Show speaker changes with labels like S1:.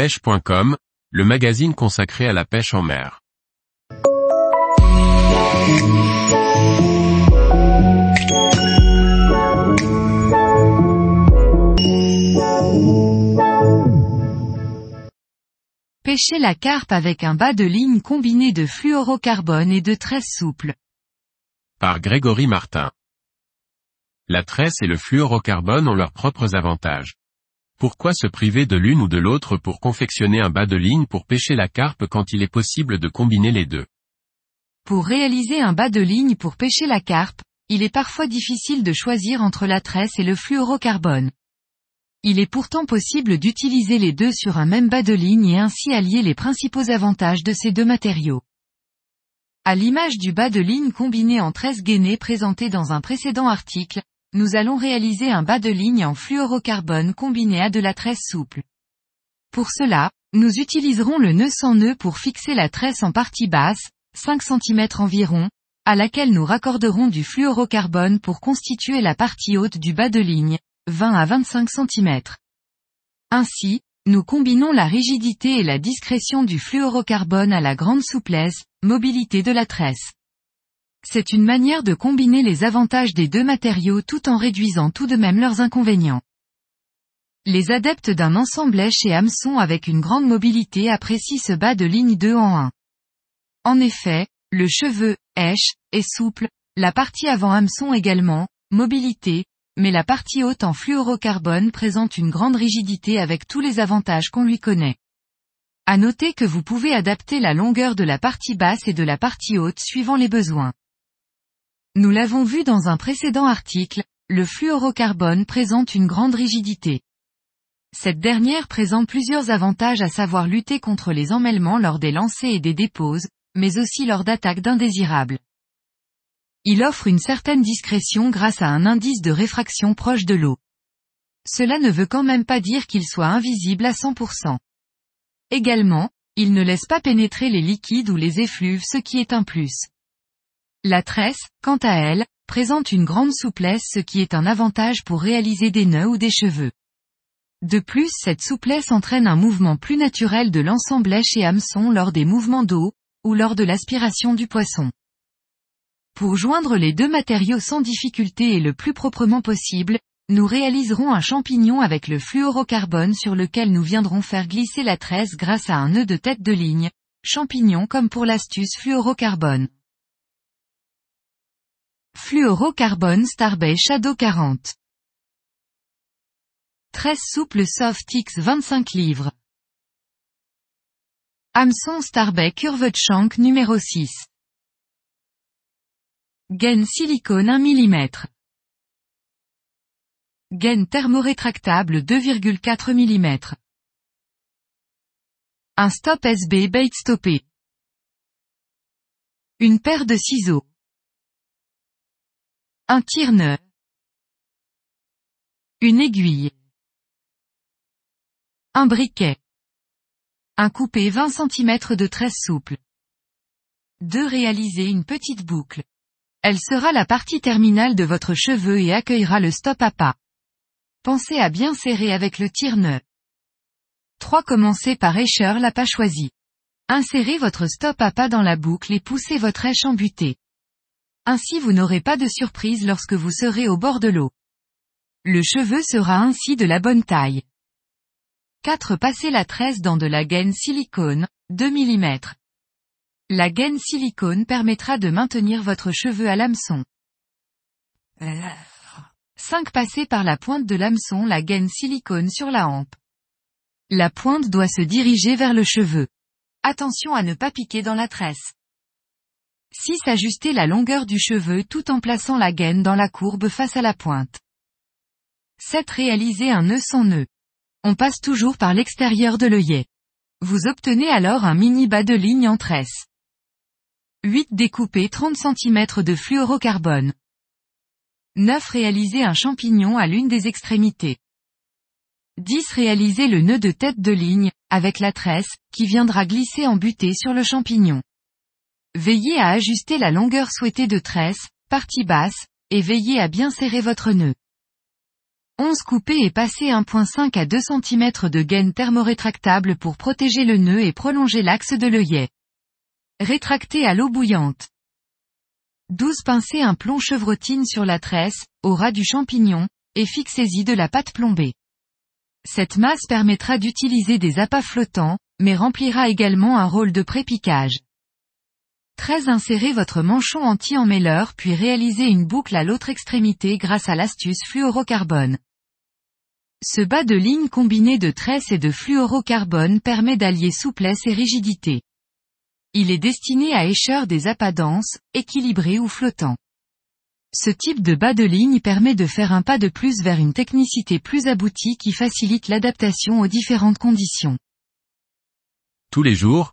S1: pêche.com, le magazine consacré à la pêche en mer.
S2: Pêcher la carpe avec un bas de ligne combiné de fluorocarbone et de tresse souple.
S1: Par Grégory Martin. La tresse et le fluorocarbone ont leurs propres avantages. Pourquoi se priver de l'une ou de l'autre pour confectionner un bas de ligne pour pêcher la carpe quand il est possible de combiner les deux?
S2: Pour réaliser un bas de ligne pour pêcher la carpe, il est parfois difficile de choisir entre la tresse et le fluorocarbone. Il est pourtant possible d'utiliser les deux sur un même bas de ligne et ainsi allier les principaux avantages de ces deux matériaux. À l'image du bas de ligne combiné en tresse gainée présenté dans un précédent article, nous allons réaliser un bas de ligne en fluorocarbone combiné à de la tresse souple. Pour cela, nous utiliserons le nœud sans nœud pour fixer la tresse en partie basse, 5 cm environ, à laquelle nous raccorderons du fluorocarbone pour constituer la partie haute du bas de ligne, 20 à 25 cm. Ainsi, nous combinons la rigidité et la discrétion du fluorocarbone à la grande souplesse, mobilité de la tresse. C'est une manière de combiner les avantages des deux matériaux tout en réduisant tout de même leurs inconvénients. Les adeptes d'un ensemble éche et hameçon avec une grande mobilité apprécient ce bas de ligne 2 en 1. En effet, le cheveu, éche, est souple, la partie avant hameçon également, mobilité, mais la partie haute en fluorocarbone présente une grande rigidité avec tous les avantages qu'on lui connaît. À noter que vous pouvez adapter la longueur de la partie basse et de la partie haute suivant les besoins. Nous l'avons vu dans un précédent article, le fluorocarbone présente une grande rigidité. Cette dernière présente plusieurs avantages à savoir lutter contre les emmêlements lors des lancers et des déposes, mais aussi lors d'attaques d'indésirables. Il offre une certaine discrétion grâce à un indice de réfraction proche de l'eau. Cela ne veut quand même pas dire qu'il soit invisible à 100%. Également, il ne laisse pas pénétrer les liquides ou les effluves ce qui est un plus. La tresse, quant à elle, présente une grande souplesse ce qui est un avantage pour réaliser des nœuds ou des cheveux. De plus cette souplesse entraîne un mouvement plus naturel de l'ensemble éche et hameçon lors des mouvements d'eau, ou lors de l'aspiration du poisson. Pour joindre les deux matériaux sans difficulté et le plus proprement possible, nous réaliserons un champignon avec le fluorocarbone sur lequel nous viendrons faire glisser la tresse grâce à un nœud de tête de ligne, champignon comme pour l'astuce fluorocarbone. Fluorocarbone Starbay Shadow 40. Tresse souple Soft X 25 livres. Hameçon Starbay Curved Shank numéro 6. Gaine silicone 1 mm. Gaine thermorétractable 2,4 mm. Un stop SB bait stoppé. Une paire de ciseaux. Un tire-nœud. Une aiguille. Un briquet. Un coupé 20 cm de tresse souple. 2. Réaliser une petite boucle. Elle sera la partie terminale de votre cheveu et accueillera le stop à pas. Pensez à bien serrer avec le tire-nœud. 3. Commencez par écheur la pas choisie. Insérez votre stop à pas dans la boucle et poussez votre éche en butée. Ainsi vous n'aurez pas de surprise lorsque vous serez au bord de l'eau. Le cheveu sera ainsi de la bonne taille. 4. Passez la tresse dans de la gaine silicone, 2 mm. La gaine silicone permettra de maintenir votre cheveu à l'hameçon. 5. Passez par la pointe de l'hameçon la gaine silicone sur la hampe. La pointe doit se diriger vers le cheveu. Attention à ne pas piquer dans la tresse. 6. Ajuster la longueur du cheveu tout en plaçant la gaine dans la courbe face à la pointe. 7. Réaliser un nœud sans nœud. On passe toujours par l'extérieur de l'œillet. Vous obtenez alors un mini bas de ligne en tresse. 8. Découper 30 cm de fluorocarbone. 9. Réaliser un champignon à l'une des extrémités. 10. Réaliser le nœud de tête de ligne, avec la tresse, qui viendra glisser en butée sur le champignon. Veillez à ajuster la longueur souhaitée de tresse, partie basse, et veillez à bien serrer votre nœud. 11 coupé et passé 1.5 à 2 cm de gaine thermorétractable pour protéger le nœud et prolonger l'axe de l'œillet. Rétracté à l'eau bouillante. 12 pincez un plomb chevrotine sur la tresse, au ras du champignon, et fixez-y de la pâte plombée. Cette masse permettra d'utiliser des appâts flottants, mais remplira également un rôle de prépiquage. 13 Insérez votre manchon anti-emmêleur puis réalisez une boucle à l'autre extrémité grâce à l'astuce fluorocarbone. Ce bas de ligne combiné de tresse et de fluorocarbone permet d'allier souplesse et rigidité. Il est destiné à écheur des appâts denses, équilibrés ou flottants. Ce type de bas de ligne permet de faire un pas de plus vers une technicité plus aboutie qui facilite l'adaptation aux différentes conditions.
S1: Tous les jours,